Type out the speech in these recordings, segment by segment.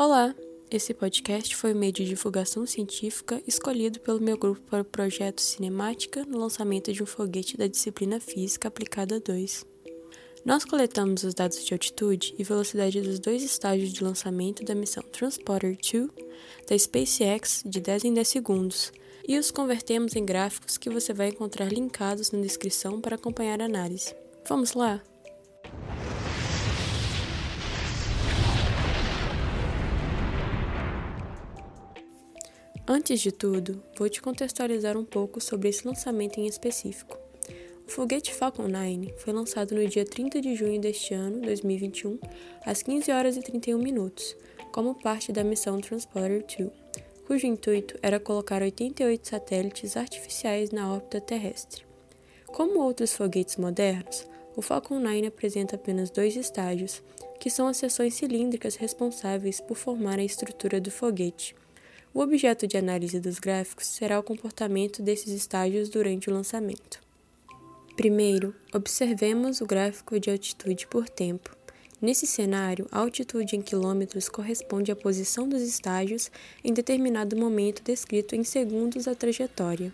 Olá! Esse podcast foi o meio de divulgação científica escolhido pelo meu grupo para o projeto Cinemática no lançamento de um foguete da disciplina Física Aplicada 2. Nós coletamos os dados de altitude e velocidade dos dois estágios de lançamento da missão Transporter 2 da SpaceX de 10 em 10 segundos e os convertemos em gráficos que você vai encontrar linkados na descrição para acompanhar a análise. Vamos lá? Antes de tudo, vou te contextualizar um pouco sobre esse lançamento em específico. O foguete Falcon 9 foi lançado no dia 30 de junho deste ano, 2021, às 15 horas e 31 minutos, como parte da missão Transporter 2, cujo intuito era colocar 88 satélites artificiais na órbita terrestre. Como outros foguetes modernos, o Falcon 9 apresenta apenas dois estágios, que são as seções cilíndricas responsáveis por formar a estrutura do foguete o objeto de análise dos gráficos será o comportamento desses estágios durante o lançamento. Primeiro, observemos o gráfico de altitude por tempo. Nesse cenário, a altitude em quilômetros corresponde à posição dos estágios em determinado momento descrito em segundos da trajetória.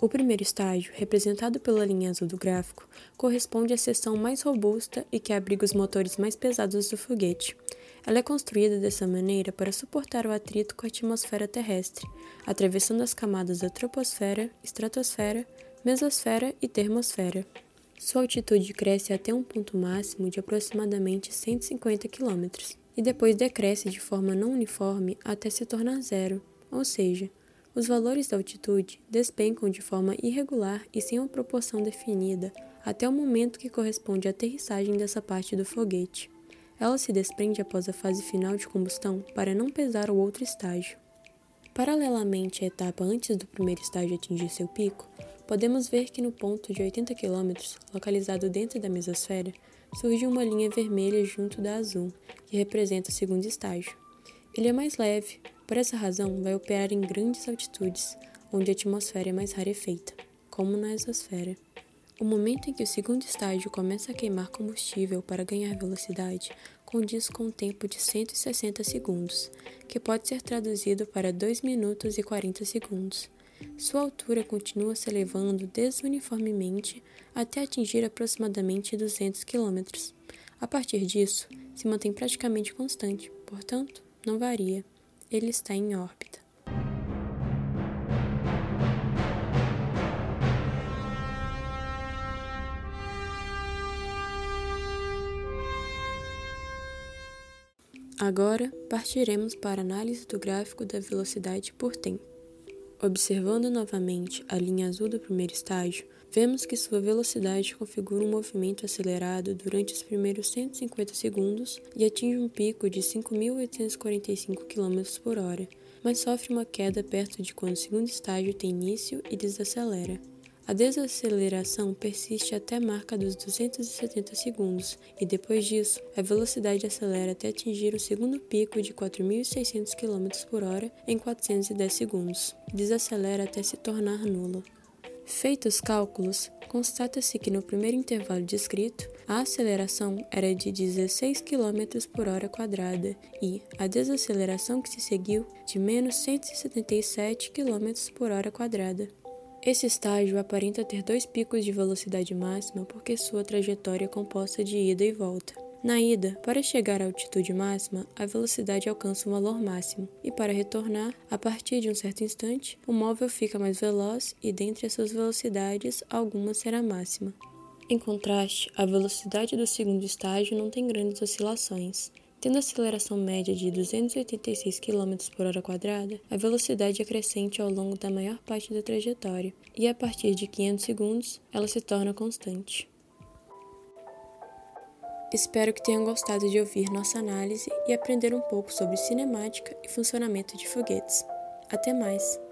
O primeiro estágio, representado pela linha azul do gráfico, corresponde à seção mais robusta e que abriga os motores mais pesados do foguete. Ela é construída dessa maneira para suportar o atrito com a atmosfera terrestre, atravessando as camadas da troposfera, estratosfera, mesosfera e termosfera. Sua altitude cresce até um ponto máximo de aproximadamente 150 km e depois decresce de forma não uniforme até se tornar zero, ou seja, os valores da altitude despencam de forma irregular e sem uma proporção definida até o momento que corresponde à aterrissagem dessa parte do foguete. Ela se desprende após a fase final de combustão para não pesar o outro estágio. Paralelamente à etapa antes do primeiro estágio atingir seu pico, podemos ver que no ponto de 80 km, localizado dentro da mesosfera, surge uma linha vermelha junto da azul, que representa o segundo estágio. Ele é mais leve, por essa razão vai operar em grandes altitudes, onde a atmosfera é mais rarefeita, como na exosfera. O momento em que o segundo estágio começa a queimar combustível para ganhar velocidade condiz com um tempo de 160 segundos, que pode ser traduzido para 2 minutos e 40 segundos. Sua altura continua se elevando desuniformemente até atingir aproximadamente 200 km. A partir disso, se mantém praticamente constante, portanto, não varia. Ele está em órbita. Agora, partiremos para a análise do gráfico da velocidade por tempo. Observando novamente a linha azul do primeiro estágio, vemos que sua velocidade configura um movimento acelerado durante os primeiros 150 segundos e atinge um pico de 5.845 km por hora, mas sofre uma queda perto de quando o segundo estágio tem início e desacelera. A desaceleração persiste até a marca dos 270 segundos e depois disso, a velocidade acelera até atingir o segundo pico de 4.600 km por hora em 410 segundos. Desacelera até se tornar nula. Feitos os cálculos, constata-se que no primeiro intervalo descrito, a aceleração era de 16 km por hora quadrada e a desaceleração que se seguiu de menos 177 km por hora quadrada. Esse estágio aparenta ter dois picos de velocidade máxima porque sua trajetória é composta de ida e volta. Na ida, para chegar à altitude máxima, a velocidade alcança um valor máximo, e para retornar, a partir de um certo instante, o móvel fica mais veloz e, dentre as suas velocidades, alguma será máxima. Em contraste, a velocidade do segundo estágio não tem grandes oscilações, Tendo aceleração média de 286 km por hora quadrada, a velocidade é crescente ao longo da maior parte da trajetória, e a partir de 500 segundos, ela se torna constante. Espero que tenham gostado de ouvir nossa análise e aprender um pouco sobre cinemática e funcionamento de foguetes. Até mais!